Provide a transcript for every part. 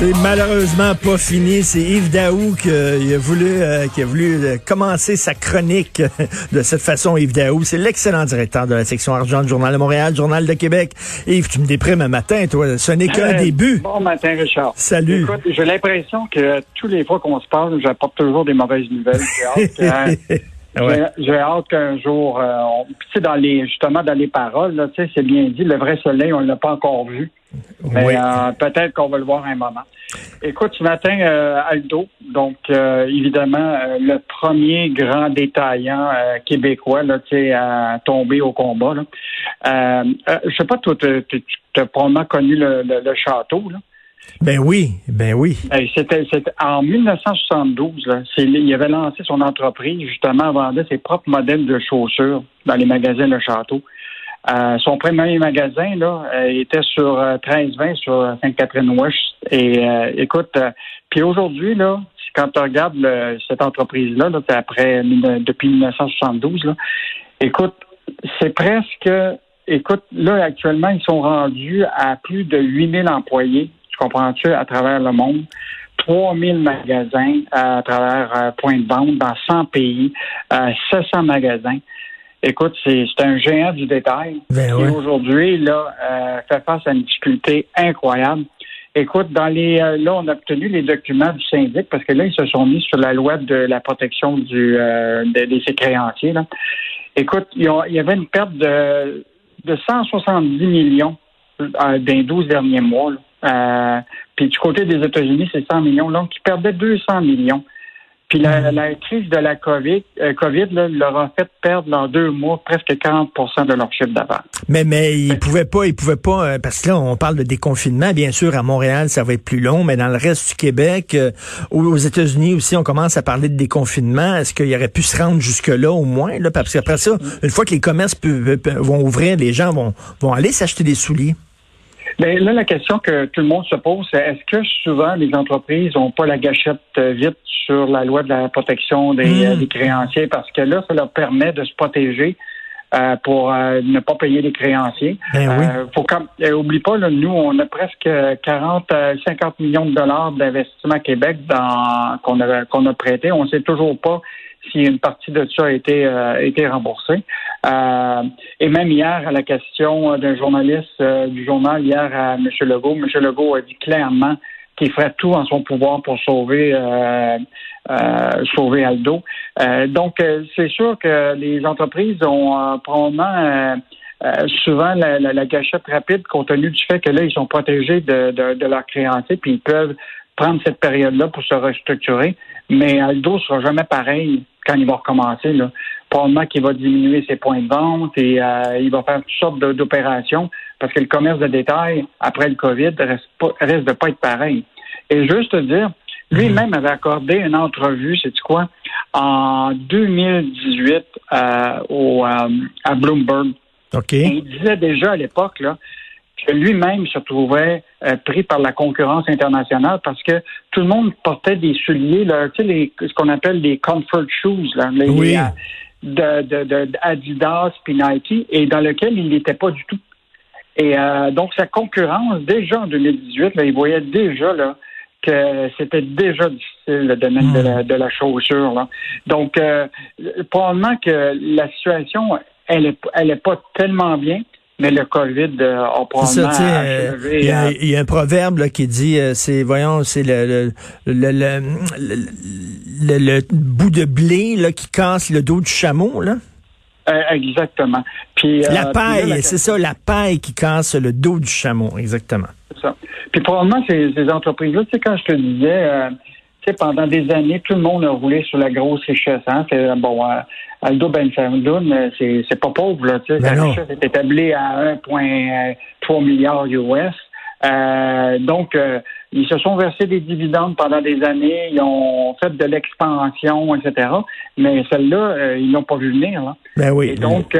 C'est malheureusement pas fini. C'est Yves Daou qui a voulu, euh, qui a voulu euh, commencer sa chronique de cette façon. Yves Daou, c'est l'excellent directeur de la section argent du Journal de Montréal, Journal de Québec. Yves, tu me déprimes un matin, toi. Ce n'est qu'un Euh, début. Bon matin, Richard. Salut. Écoute, j'ai l'impression que tous les fois qu'on se parle, j'apporte toujours des mauvaises nouvelles. J'ai hâte que- Ouais. j'ai- hâte qu'un jour, euh, on- puis tu sais, dans les, justement, dans les paroles, là, tu sais, c'est bien dit, le vrai soleil, on l'a pas encore vu. Mais Oui. euh, peut-être qu'on va le voir un moment. Écoute, ce matin, euh, Aldo, donc euh, évidemment, euh, le premier grand détaillant euh, québécois là, à tomber au combat. Là. Je sais pas, toi, tu as probablement connu le, le- le château. Là. Ben oui, ben oui. C'était en 1972. Là, il avait lancé son entreprise, justement, vendait ses propres modèles de chaussures dans les magasins Le Château. Euh, son premier magasin là euh, était sur euh, 1320 sur Sainte-Catherine-Ouest. Et euh, écoute, euh, puis aujourd'hui, là, quand tu regardes cette entreprise-là, là, après depuis 1972, là, écoute, c'est presque écoute, là, actuellement, ils sont rendus à plus de 8000 employés, comprends-tu, à travers le monde? 3000 magasins à travers euh, point de vente dans 100 pays, euh, 700 magasins. Écoute, c'est un géant du détail Ben qui ouais. aujourd'hui là euh, fait face à une difficulté incroyable. Écoute, dans les euh, là, on a obtenu les documents du syndic parce que là, ils se sont mis sur la loi de la protection du euh, de, de ses créanciers. Là. Écoute, il y, avait une perte de de 170 millions euh, dans les 12 derniers mois. là. Euh, puis du côté des États-Unis, c'est 100 millions. Donc, ils perdaient 200 millions. Puis la, la crise de la COVID, euh, COVID là, leur a fait perdre dans deux mois presque 40% de leur chiffre d'affaires. Mais mais il pouvait pas, il pouvait pas euh, parce que là on parle de déconfinement. Bien sûr, à Montréal ça va être plus long, mais dans le reste du Québec, euh, aux États-Unis aussi, on commence à parler de déconfinement. Est-ce qu'il aurait pu se rendre jusque là au moins là, parce qu'après ça, une fois que les commerces vont ouvrir, les gens vont vont aller s'acheter des souliers. Mais là, la question que tout le monde se pose, c'est est-ce que souvent les entreprises n'ont pas la gâchette euh, vite sur la loi de la protection des, Mm. euh, des créanciers? Parce que là, ça leur permet de se protéger euh, pour euh, ne pas payer les créanciers. Ben oui. Euh, faut quand, oublie pas, là, nous, on a presque 40, euh, 50 millions de dollars d'investissement à Québec dans qu'on a qu'on a prêté. On sait toujours pas si une partie de ça a été, euh, a été remboursée. Euh, et même hier, à la question d'un journaliste euh, du journal, hier à M. Legault, M. Legault a dit clairement qu'il ferait tout en son pouvoir pour sauver euh, euh, sauver Aldo. Euh, donc, euh, c'est sûr que les entreprises ont euh, probablement euh, euh, souvent la, la- la gâchette rapide compte tenu du fait que là, ils sont protégés de, de, de leurs créanciers, puis ils peuvent prendre cette période-là pour se restructurer. Mais Aldo sera jamais pareil quand il va recommencer. Là. Probablement qu'il va diminuer ses points de vente et euh, il va faire toutes sortes d'opérations parce que le commerce de détail, après le COVID, reste, pas, reste de pas être pareil. Et juste te dire, lui-même avait accordé une entrevue, c'est quoi, en 2018 euh, au, euh, à Bloomberg. OK. Et il disait déjà à l'époque là, que lui-même se trouvait euh, pris par la concurrence internationale parce que tout le monde portait des souliers, là, tu sais, les, ce qu'on appelle les comfort shoes, là, les, Oui. De, de, de, Adidas puis Nike, et dans lequel il n'était pas du tout. Et euh, donc, sa concurrence, déjà en 2018, là, il voyait déjà là, que c'était déjà difficile le domaine de, la, de la chaussure. Là. Donc, euh, probablement que la situation, elle est, elle est pas tellement bien, mais le COVID euh, a ça, probablement euh, achevé, il y, a- euh, il y a un proverbe là, qui dit, euh, c'est, voyons, c'est le, le, le, le, le- le- bout de blé là, qui casse le dos du chameau. Là? euh, exactement. Puis, euh, La paille, la- c'est ça, la paille qui casse le dos du chameau, exactement. C'est ça. Puis probablement ces, ces entreprises-là, tu sais, quand je te disais, euh, pendant des années, tout le monde a roulé sur la grosse richesse. Hein? C'est, bon, euh, Aldo Ben c'est, c'est pas pauvre. Là, la ben richesse est établie à 1,3 milliard US. Donc, ils se sont versés des dividendes pendant des années, ils ont fait de l'expansion, etc. Mais celle-là, euh, ils n'ont pas vu venir. Là. Ben oui. donc,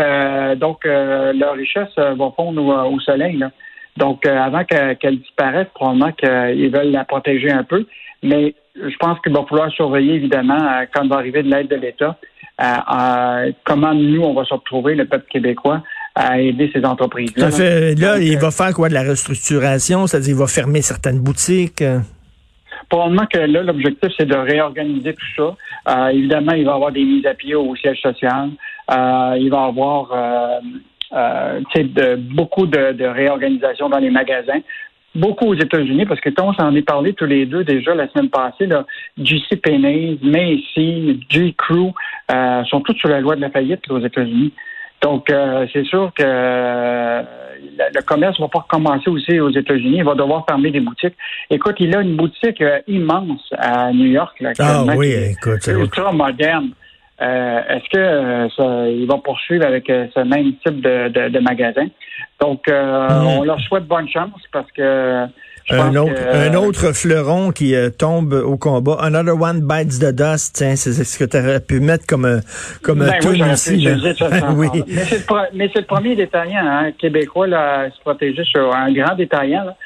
donc leur richesse va fondre au, soleil. Là. Donc, avant qu'elle disparaisse, probablement qu'ils veulent la protéger un peu. Mais je pense qu'il va falloir surveiller, évidemment, quand va arriver de l'aide de l'État, comment nous, on va se retrouver, le peuple québécois, à aider ces entreprises-là. Là, il va faire quoi de la restructuration? C'est-à-dire, il va fermer certaines boutiques? Probablement que là, l'objectif, c'est de réorganiser tout ça. Euh, évidemment, il va y avoir des mises à pied au siège social. Euh, il va y avoir euh, de, beaucoup de, de réorganisation dans les magasins beaucoup aux États-Unis, parce que on s'en est parlé tous les deux déjà la semaine passée, là, JC Penney, Macy, J. Crew, euh, sont tous sur la loi de la faillite aux États-Unis. Donc, euh, c'est sûr que euh, le commerce va pas recommencer aussi aux États-Unis. Il va devoir fermer des boutiques. Écoute, il a une boutique euh, immense à New York. Là, ah oui, écoute. C'est ultra moderne. Est-ce que ça, il va poursuivre avec ce même type de, de, de magasin? Donc, mm. on leur souhaite bonne chance parce que un autre, un autre fleuron qui euh, tombe au combat. Another one bites the dust. c'est ce que tu aurais pu mettre comme, euh, comme un ben, aussi. oui. Mais c'est le, premier détaillant hein, québécois là, à se protéger sur un grand détaillant. Là,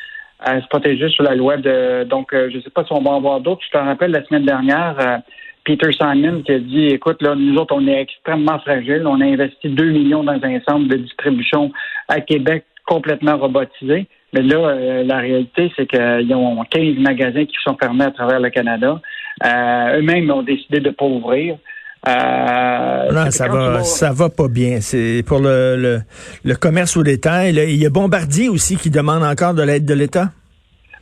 à se protéger sur la loi de. Donc, euh, je ne sais pas si on va en voir d'autres. Je te rappelle la semaine dernière. Peter Simon qui a dit écoute, là, nous autres, on est extrêmement fragiles. On a investi 2 millions dans un centre de distribution à Québec complètement robotisé. Mais là, euh, la réalité, c'est qu'ils ont 15 magasins qui sont fermés à travers le Canada. Euh, eux-mêmes ont décidé de ne pas ouvrir. Euh, non, ça va, ça va pas bien. C'est pour le, le, commerce au détail. il y a Bombardier aussi qui demande encore de l'aide de l'État.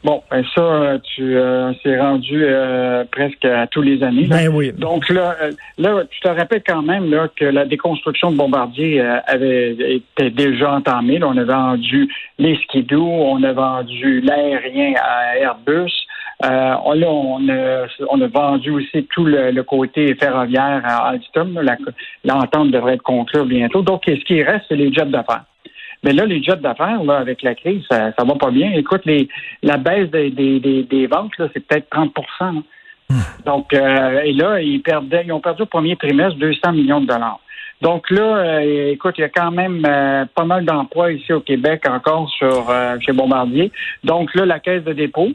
Bon, ben ça, tu euh, c'est rendu euh, presque à tous les années. Ben oui. Donc là, euh, là, tu te rappelles quand même là que la déconstruction de Bombardier avait été déjà entamée. on a vendu les skidoo, on a vendu l'aérien à Airbus. là, on a, on a vendu aussi tout le, côté ferroviaire à Alstom. L'entente devrait être conclue bientôt. Donc, ce qui reste, c'est les jets d'affaires. Mais là, les jets d'affaires, là, avec la crise, ça, ça va pas bien. Écoute, les, la baisse des, des, des, ventes, là, c'est peut-être 30% hmm. Donc, euh, et là, ils perdaient, ils ont perdu au premier trimestre 200 millions de dollars. Donc là, euh, écoute, il y a quand même euh, pas mal d'emplois ici au Québec encore sur chez Bombardier. Donc là, la Caisse de dépôt,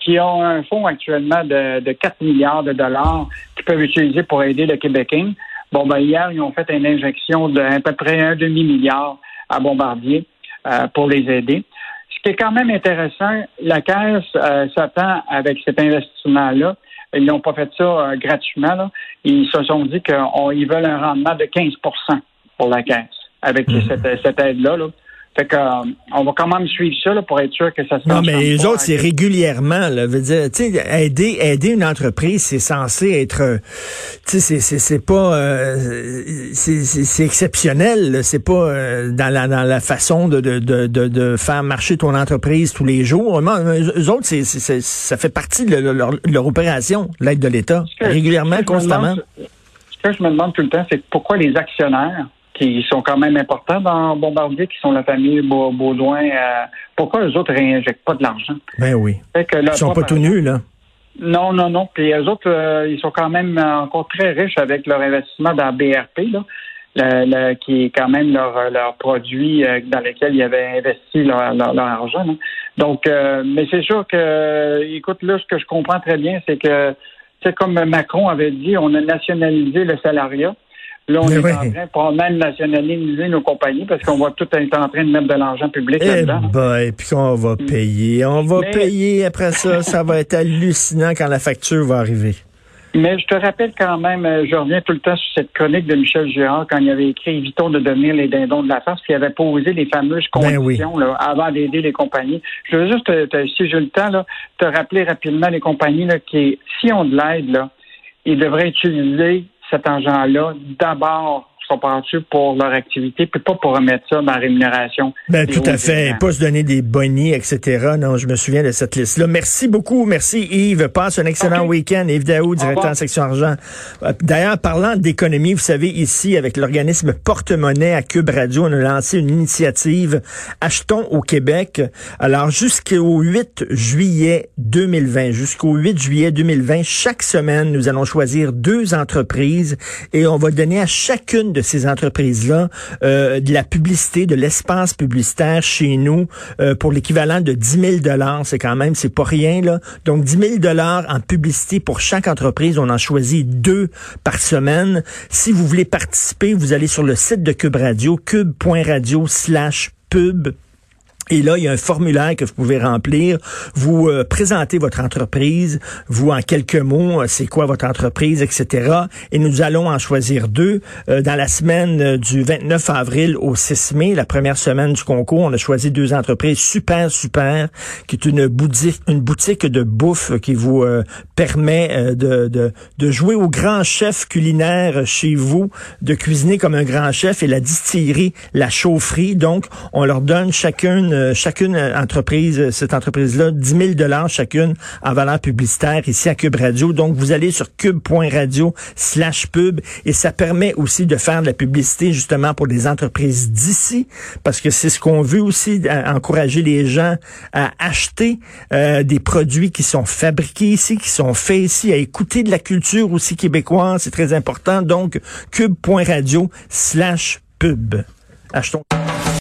qui a un fonds actuellement de, de 4 milliards de dollars qu'ils peuvent utiliser pour aider le Québécois. Bon, ben hier, ils ont fait une injection de peu près un demi-milliard à Bombardier euh, pour les aider. Ce qui est quand même intéressant, la Caisse euh, s'attend avec cet investissement-là. Ils n'ont pas fait ça euh, gratuitement. Ils se sont dit qu'ils veulent un rendement de 15% pour la Caisse avec mhm. cette, cette aide-là. Là. Fait que, euh, on va quand même suivre ça là, pour être sûr que ça se Non, mais les autres, c'est régulièrement. Là, veut dire, aider, aider une entreprise, c'est censé être, euh, c'est, c'est, pas, euh, c'est, exceptionnel. C'est pas dans la dans la façon de, de, de, de, faire marcher ton entreprise tous les jours. Eux autres, c'est, c'est, ça fait partie de leur, leur opération, l'aide de l'État, régulièrement, constamment. ce que je me demande tout le temps, c'est pourquoi les actionnaires qui sont quand même importants dans Bombardier, qui sont la famille Baudouin. Euh, pourquoi eux autres réinjectent pas de l'argent? Ben oui. ils sont pas tout nus, là. Non, non, non. Puis eux autres, euh, ils sont quand même encore très riches avec leur investissement dans BRP, là, qui est quand même leur, leur produit euh, dans lequel ils avaient investi leur, leur, argent. Donc, mais c'est sûr que, écoute, là, ce que je comprends très bien, c'est que, c'est comme Macron avait dit, on a nationalisé le salariat. Là, on est en train pour même nationaliser nos compagnies parce qu'on va tout être en train de mettre de l'argent public eh là-dedans. et puis qu'on va mm. payer. On va payer après ça. ça va être hallucinant quand la facture va arriver. Mais je te rappelle quand même, euh, je reviens tout le temps sur cette chronique de Michel Girard quand il avait écrit Évitons de devenir les dindons de la face, puis il avait posé les fameuses ben conditions là, avant d'aider les compagnies. Je veux juste, te, si j'ai le temps, là, te rappeler rapidement les compagnies là, qui, si on de l'aide, là, ils devraient utiliser cet argent-là d'abord tu comprends-tu, pour leur activité, puis pas pour remettre ça dans la rémunération. Ben, tout à fait. Pas se donner des bonnies, etc. Non, je me souviens de cette liste-là. Merci beaucoup. Merci Yves. Passe un excellent week-end. Yves Daou, directeur en section argent. Euh, d'ailleurs, parlant d'économie, vous savez, ici, avec l'organisme Porte-Monnaie à Cube Radio, on a lancé une initiative Achetons au Québec. Alors, jusqu'au 8 juillet 2020, jusqu'au 8 juillet 2020, chaque semaine, nous allons choisir deux entreprises et on va donner à chacune de ces entreprises-là euh, de la publicité, de l'espace publicitaire chez nous euh, pour l'équivalent de 10 000 dollars. C'est quand même, c'est pas rien là. Donc 10 000 dollars en publicité pour chaque entreprise. On en choisit deux par semaine. Si vous voulez participer, vous allez sur le site de Cube Radio, cube.radio slash pub et là, il y a un formulaire que vous pouvez remplir. Vous euh, présentez votre entreprise, vous en quelques mots, euh, c'est quoi votre entreprise, etc. Et nous allons en choisir deux. Euh, dans la semaine du 29 avril au 6 mai, la première semaine du concours, on a choisi deux entreprises super, super, qui est une boutique, une boutique de bouffe qui vous permet de, de, de jouer au grand chef culinaire chez vous, de cuisiner comme un grand chef et la distillerie, la chaufferie. Donc, on leur donne chacune euh, chacune entreprise, euh, cette entreprise-là, 10 000 dollars chacune en valeur publicitaire ici à Cube Radio. Donc, vous allez sur cube.radio slash pub et ça permet aussi de faire de la publicité justement pour des entreprises d'ici parce que c'est ce qu'on veut aussi, encourager les gens à acheter euh, des produits qui sont fabriqués ici, qui sont faits ici, à écouter de la culture aussi québécoise. C'est très important. Donc, cube.radio slash pub. Achetons.